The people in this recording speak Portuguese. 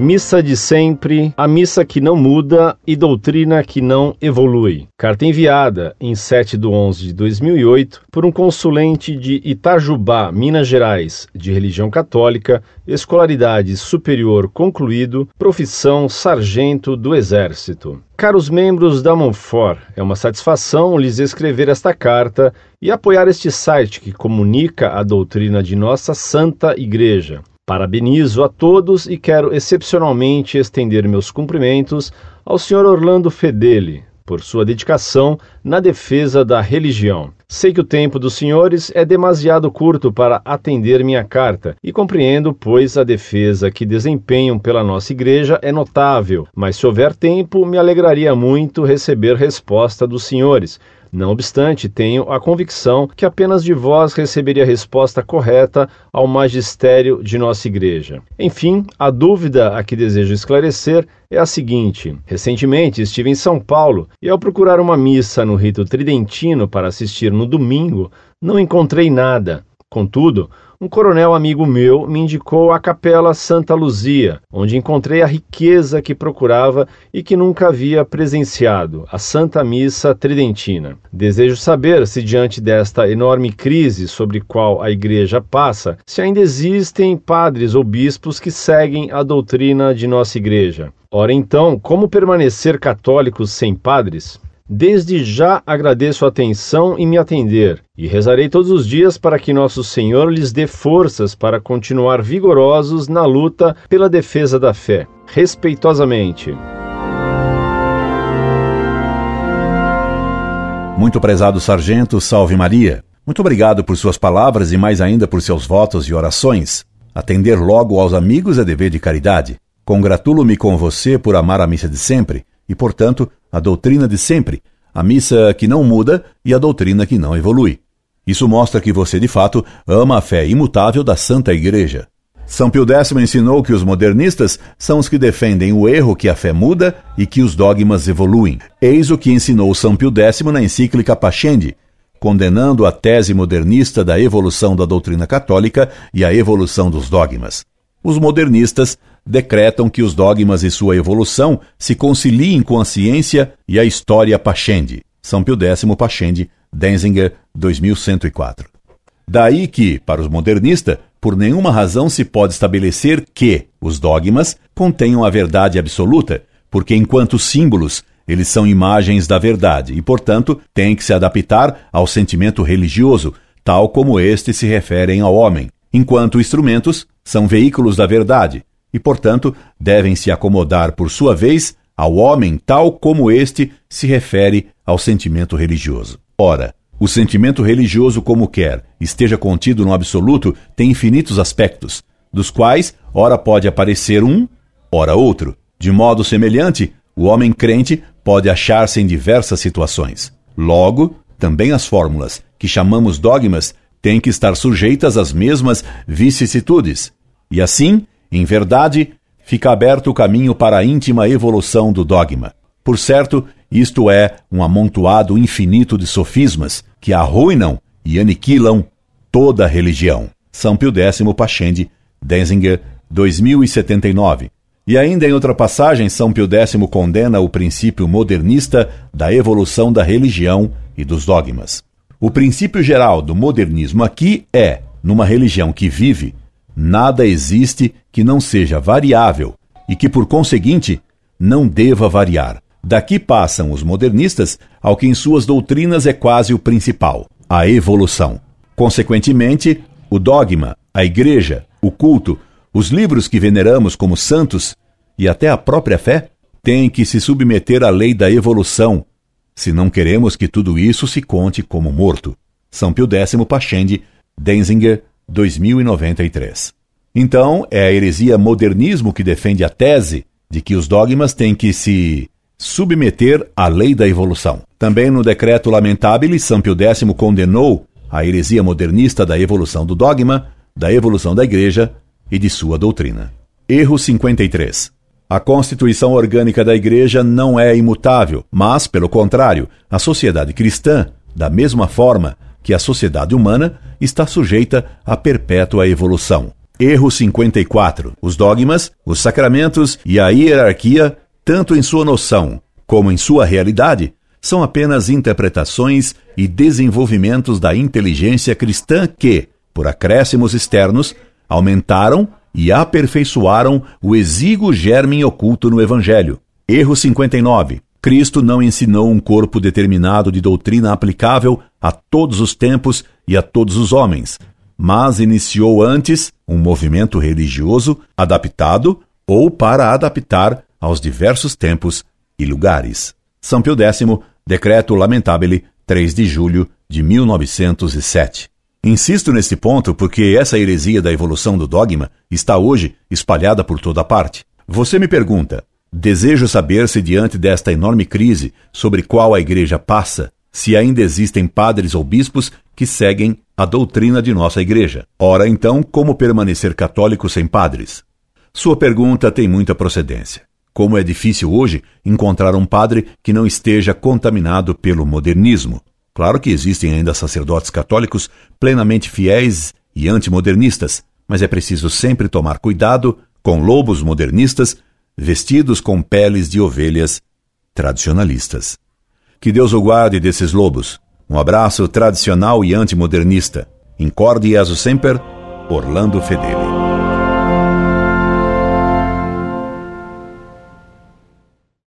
Missa de sempre, a missa que não muda e doutrina que não evolui. Carta enviada em 7 de 11 de 2008 por um consulente de Itajubá, Minas Gerais, de religião católica, escolaridade superior concluído, profissão sargento do Exército. Caros membros da Monfort, é uma satisfação lhes escrever esta carta e apoiar este site que comunica a doutrina de nossa Santa Igreja. Parabenizo a todos e quero excepcionalmente estender meus cumprimentos ao Sr. Orlando Fedeli por sua dedicação na defesa da religião. Sei que o tempo dos senhores é demasiado curto para atender minha carta e compreendo, pois a defesa que desempenham pela nossa igreja é notável, mas se houver tempo, me alegraria muito receber resposta dos senhores não obstante, tenho a convicção que apenas de vós receberia a resposta correta ao magistério de nossa igreja. Enfim, a dúvida a que desejo esclarecer é a seguinte: recentemente estive em São Paulo e, ao procurar uma missa no rito tridentino para assistir no domingo, não encontrei nada. Contudo, um coronel amigo meu me indicou a Capela Santa Luzia, onde encontrei a riqueza que procurava e que nunca havia presenciado, a Santa Missa Tridentina. Desejo saber se, diante desta enorme crise sobre qual a Igreja passa, se ainda existem padres ou bispos que seguem a doutrina de nossa Igreja. Ora então, como permanecer católicos sem padres? Desde já agradeço a atenção e me atender, e rezarei todos os dias para que nosso Senhor lhes dê forças para continuar vigorosos na luta pela defesa da fé. Respeitosamente. Muito prezado sargento, salve Maria. Muito obrigado por suas palavras e mais ainda por seus votos e orações. Atender logo aos amigos é dever de caridade. Congratulo-me com você por amar a missa de sempre e, portanto, a doutrina de sempre, a missa que não muda e a doutrina que não evolui. Isso mostra que você, de fato, ama a fé imutável da Santa Igreja. São Pio X ensinou que os modernistas são os que defendem o erro que a fé muda e que os dogmas evoluem. Eis o que ensinou São Pio X na encíclica Pascendi, condenando a tese modernista da evolução da doutrina católica e a evolução dos dogmas. Os modernistas decretam que os dogmas e sua evolução se conciliem com a ciência e a história Pachendi. São Pio X Pachendi, Denzinger, 2104. Daí que, para os modernistas, por nenhuma razão se pode estabelecer que os dogmas contenham a verdade absoluta, porque enquanto símbolos, eles são imagens da verdade e, portanto, têm que se adaptar ao sentimento religioso, tal como este se referem ao homem, enquanto instrumentos são veículos da verdade, e, portanto, devem se acomodar, por sua vez, ao homem tal como este se refere ao sentimento religioso. Ora, o sentimento religioso, como quer, esteja contido no absoluto, tem infinitos aspectos, dos quais ora pode aparecer um, ora outro. De modo semelhante, o homem crente pode achar-se em diversas situações. Logo, também as fórmulas, que chamamos dogmas, têm que estar sujeitas às mesmas vicissitudes. E assim, em verdade, fica aberto o caminho para a íntima evolução do dogma. Por certo, isto é um amontoado infinito de sofismas que arruinam e aniquilam toda a religião. São Pio X Pachendi, Denzinger, 2079. E ainda em outra passagem, São Pio X condena o princípio modernista da evolução da religião e dos dogmas. O princípio geral do modernismo aqui é, numa religião que vive, nada existe que não seja variável e que, por conseguinte, não deva variar. Daqui passam os modernistas ao que em suas doutrinas é quase o principal, a evolução. Consequentemente, o dogma, a igreja, o culto, os livros que veneramos como santos e até a própria fé têm que se submeter à lei da evolução, se não queremos que tudo isso se conte como morto. São Pio X Pachendi, Denzinger, 2093. Então, é a heresia modernismo que defende a tese de que os dogmas têm que se submeter à lei da evolução. Também no decreto lamentável, São Pio X condenou a heresia modernista da evolução do dogma, da evolução da Igreja e de sua doutrina. Erro 53. A constituição orgânica da Igreja não é imutável, mas, pelo contrário, a sociedade cristã, da mesma forma que a sociedade humana, está sujeita à perpétua evolução. Erro 54. Os dogmas, os sacramentos e a hierarquia, tanto em sua noção como em sua realidade, são apenas interpretações e desenvolvimentos da inteligência cristã que, por acréscimos externos, aumentaram e aperfeiçoaram o exíguo germe oculto no Evangelho. Erro 59. Cristo não ensinou um corpo determinado de doutrina aplicável a todos os tempos e a todos os homens, mas iniciou antes um movimento religioso adaptado ou para adaptar aos diversos tempos e lugares. São Pio X, Decreto Lamentabile, 3 de julho de 1907. Insisto nesse ponto porque essa heresia da evolução do dogma está hoje espalhada por toda parte. Você me pergunta: desejo saber se, diante desta enorme crise sobre qual a Igreja passa, se ainda existem padres ou bispos que seguem a doutrina de nossa Igreja. Ora, então, como permanecer católico sem padres? Sua pergunta tem muita procedência. Como é difícil hoje encontrar um padre que não esteja contaminado pelo modernismo. Claro que existem ainda sacerdotes católicos plenamente fiéis e antimodernistas, mas é preciso sempre tomar cuidado com lobos modernistas vestidos com peles de ovelhas tradicionalistas. Que Deus o guarde desses lobos. Um abraço tradicional e antimodernista. Incorde e sempre, Orlando Fedeli.